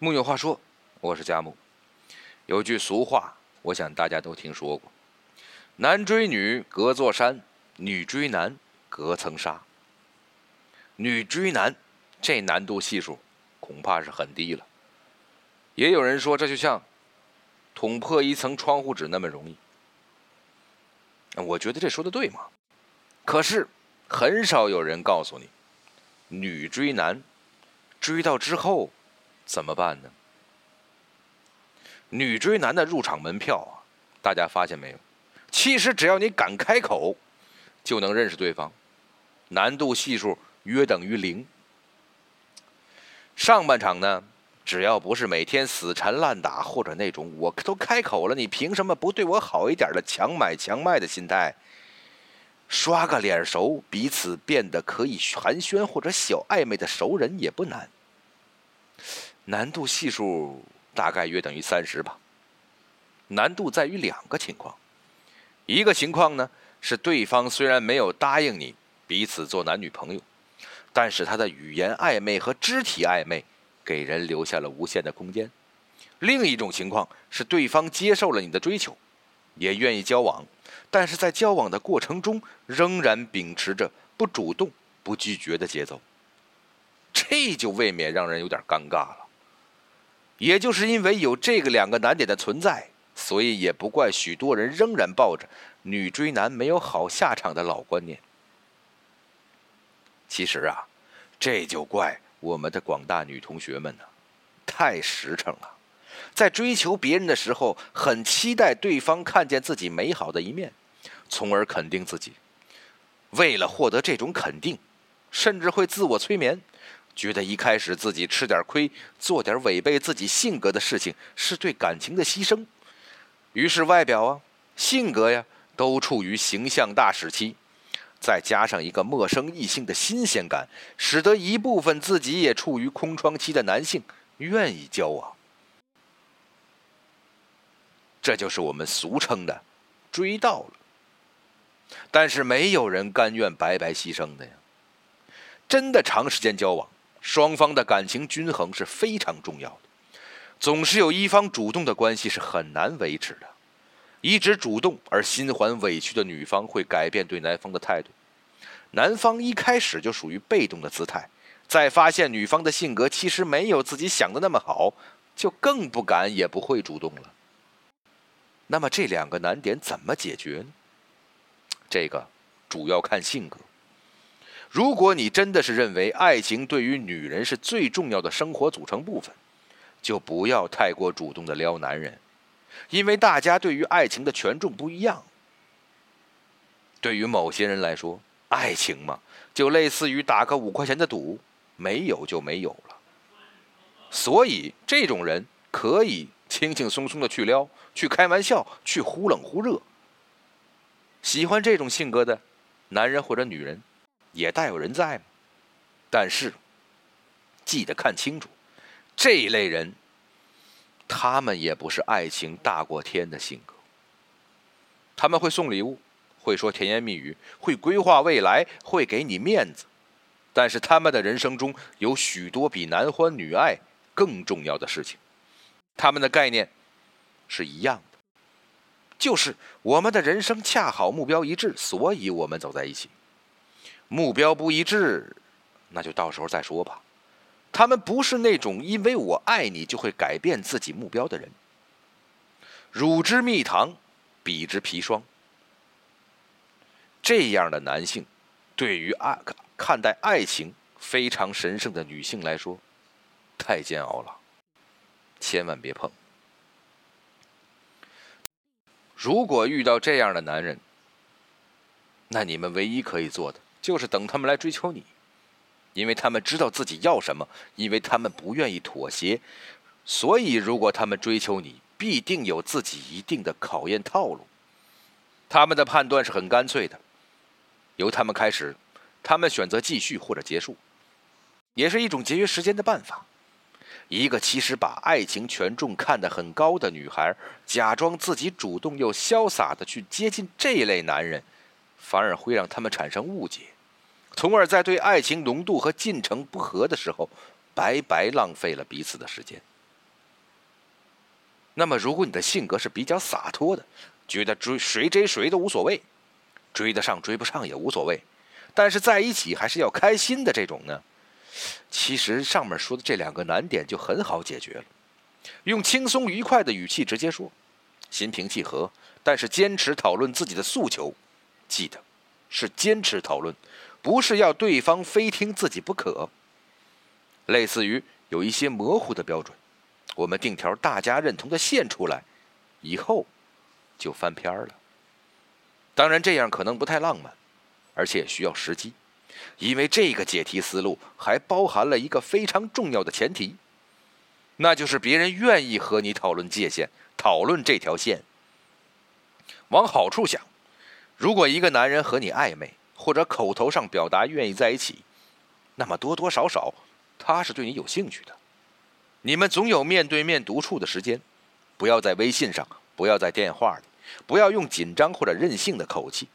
木有话说，我是佳木。有句俗话，我想大家都听说过：“男追女隔座山，女追男隔层纱。”女追男，这难度系数恐怕是很低了。也有人说，这就像捅破一层窗户纸那么容易。我觉得这说的对嘛？可是很少有人告诉你，女追男，追到之后。怎么办呢？女追男的入场门票啊，大家发现没有？其实只要你敢开口，就能认识对方，难度系数约等于零。上半场呢，只要不是每天死缠烂打，或者那种我都开口了，你凭什么不对我好一点的强买强卖的心态，刷个脸熟，彼此变得可以寒暄或者小暧昧的熟人也不难。难度系数大概约等于三十吧。难度在于两个情况，一个情况呢是对方虽然没有答应你彼此做男女朋友，但是他的语言暧昧和肢体暧昧给人留下了无限的空间；另一种情况是对方接受了你的追求，也愿意交往，但是在交往的过程中仍然秉持着不主动、不拒绝的节奏，这就未免让人有点尴尬了。也就是因为有这个两个难点的存在，所以也不怪许多人仍然抱着“女追男没有好下场”的老观念。其实啊，这就怪我们的广大女同学们呢，太实诚了，在追求别人的时候，很期待对方看见自己美好的一面，从而肯定自己。为了获得这种肯定，甚至会自我催眠。觉得一开始自己吃点亏，做点违背自己性格的事情，是对感情的牺牲。于是外表啊、性格呀，都处于形象大使期，再加上一个陌生异性的新鲜感，使得一部分自己也处于空窗期的男性愿意交往。这就是我们俗称的追到了。但是没有人甘愿白白牺牲的呀。真的长时间交往。双方的感情均衡是非常重要的，总是有一方主动的关系是很难维持的。一直主动而心怀委屈的女方会改变对男方的态度，男方一开始就属于被动的姿态，在发现女方的性格其实没有自己想的那么好，就更不敢也不会主动了。那么这两个难点怎么解决呢？这个主要看性格。如果你真的是认为爱情对于女人是最重要的生活组成部分，就不要太过主动的撩男人，因为大家对于爱情的权重不一样。对于某些人来说，爱情嘛，就类似于打个五块钱的赌，没有就没有了。所以这种人可以轻轻松松的去撩，去开玩笑，去忽冷忽热。喜欢这种性格的男人或者女人。也大有人在嘛，但是记得看清楚，这一类人，他们也不是爱情大过天的性格。他们会送礼物，会说甜言蜜语，会规划未来，会给你面子，但是他们的人生中有许多比男欢女爱更重要的事情。他们的概念是一样的，就是我们的人生恰好目标一致，所以我们走在一起。目标不一致，那就到时候再说吧。他们不是那种因为我爱你就会改变自己目标的人。乳之蜜糖，彼之砒霜。这样的男性，对于爱看待爱情非常神圣的女性来说，太煎熬了，千万别碰。如果遇到这样的男人，那你们唯一可以做的。就是等他们来追求你，因为他们知道自己要什么，因为他们不愿意妥协，所以如果他们追求你，必定有自己一定的考验套路。他们的判断是很干脆的，由他们开始，他们选择继续或者结束，也是一种节约时间的办法。一个其实把爱情权重看得很高的女孩，假装自己主动又潇洒的去接近这一类男人，反而会让他们产生误解。从而在对爱情浓度和进程不合的时候，白白浪费了彼此的时间。那么，如果你的性格是比较洒脱的，觉得追谁追谁都无所谓，追得上追不上也无所谓，但是在一起还是要开心的这种呢？其实上面说的这两个难点就很好解决了，用轻松愉快的语气直接说，心平气和，但是坚持讨论自己的诉求，记得是坚持讨论，不是要对方非听自己不可。类似于有一些模糊的标准。我们定条大家认同的线出来，以后就翻篇了。当然，这样可能不太浪漫，而且需要时机，因为这个解题思路还包含了一个非常重要的前提，那就是别人愿意和你讨论界限，讨论这条线。往好处想，如果一个男人和你暧昧，或者口头上表达愿意在一起，那么多多少少他是对你有兴趣的。你们总有面对面独处的时间，不要在微信上，不要在电话里，不要用紧张或者任性的口气。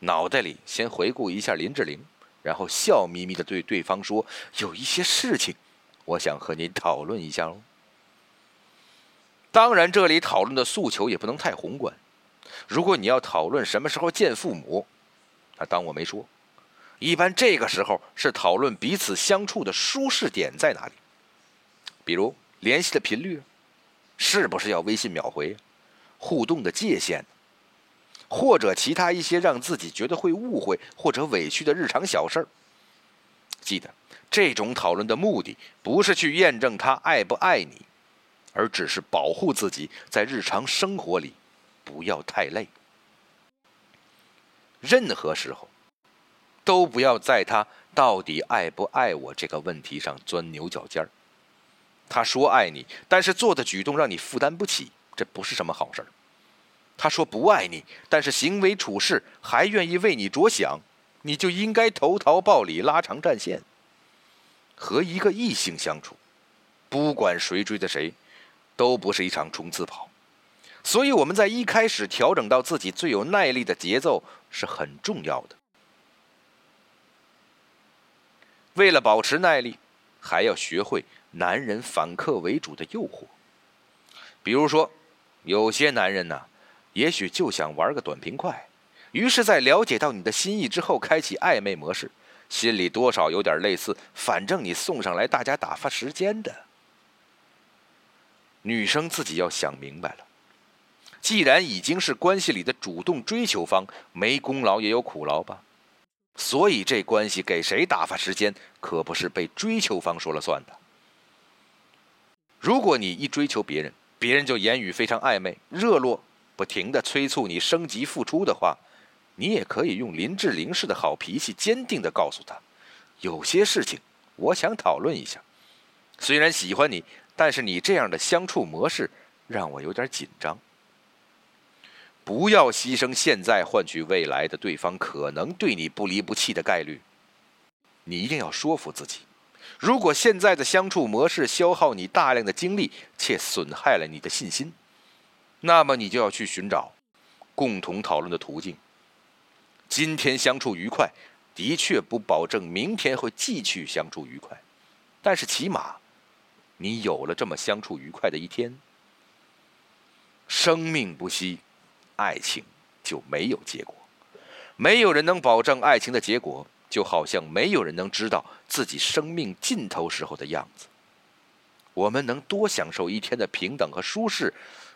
脑袋里先回顾一下林志玲，然后笑眯眯的对对方说：“有一些事情，我想和你讨论一下哦。”当然，这里讨论的诉求也不能太宏观。如果你要讨论什么时候见父母，啊当我没说。一般这个时候是讨论彼此相处的舒适点在哪里。比如联系的频率，是不是要微信秒回？互动的界限，或者其他一些让自己觉得会误会或者委屈的日常小事儿。记得，这种讨论的目的不是去验证他爱不爱你，而只是保护自己在日常生活里不要太累。任何时候，都不要在他到底爱不爱我这个问题上钻牛角尖儿。他说爱你，但是做的举动让你负担不起，这不是什么好事儿。他说不爱你，但是行为处事还愿意为你着想，你就应该投桃报李，拉长战线。和一个异性相处，不管谁追的谁，都不是一场冲刺跑。所以我们在一开始调整到自己最有耐力的节奏是很重要的。为了保持耐力，还要学会。男人反客为主的诱惑，比如说，有些男人呢，也许就想玩个短平快，于是，在了解到你的心意之后，开启暧昧模式，心里多少有点类似，反正你送上来，大家打发时间的。女生自己要想明白了，既然已经是关系里的主动追求方，没功劳也有苦劳吧，所以这关系给谁打发时间，可不是被追求方说了算的。如果你一追求别人，别人就言语非常暧昧、热络，不停的催促你升级付出的话，你也可以用林志玲式的好脾气，坚定的告诉他，有些事情我想讨论一下。虽然喜欢你，但是你这样的相处模式让我有点紧张。不要牺牲现在换取未来的对方可能对你不离不弃的概率，你一定要说服自己。如果现在的相处模式消耗你大量的精力，且损害了你的信心，那么你就要去寻找共同讨论的途径。今天相处愉快，的确不保证明天会继续相处愉快，但是起码你有了这么相处愉快的一天。生命不息，爱情就没有结果，没有人能保证爱情的结果。就好像没有人能知道自己生命尽头时候的样子。我们能多享受一天的平等和舒适，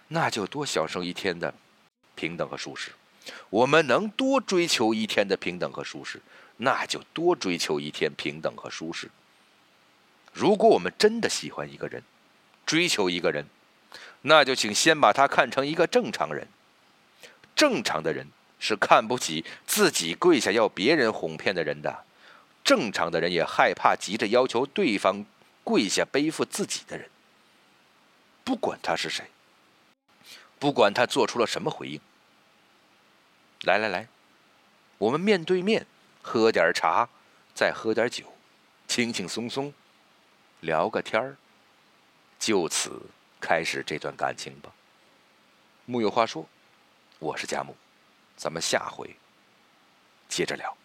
那就多享受一天的平等和舒适；我们能多追求一天的平等和舒适，那就多追求一天平等和舒适。如果我们真的喜欢一个人，追求一个人，那就请先把他看成一个正常人。正常的人。是看不起自己跪下要别人哄骗的人的，正常的人也害怕急着要求对方跪下背负自己的人。不管他是谁，不管他做出了什么回应。来来来，我们面对面喝点茶，再喝点酒，轻轻松松聊个天儿，就此开始这段感情吧。木有话说，我是佳木。咱们下回接着聊。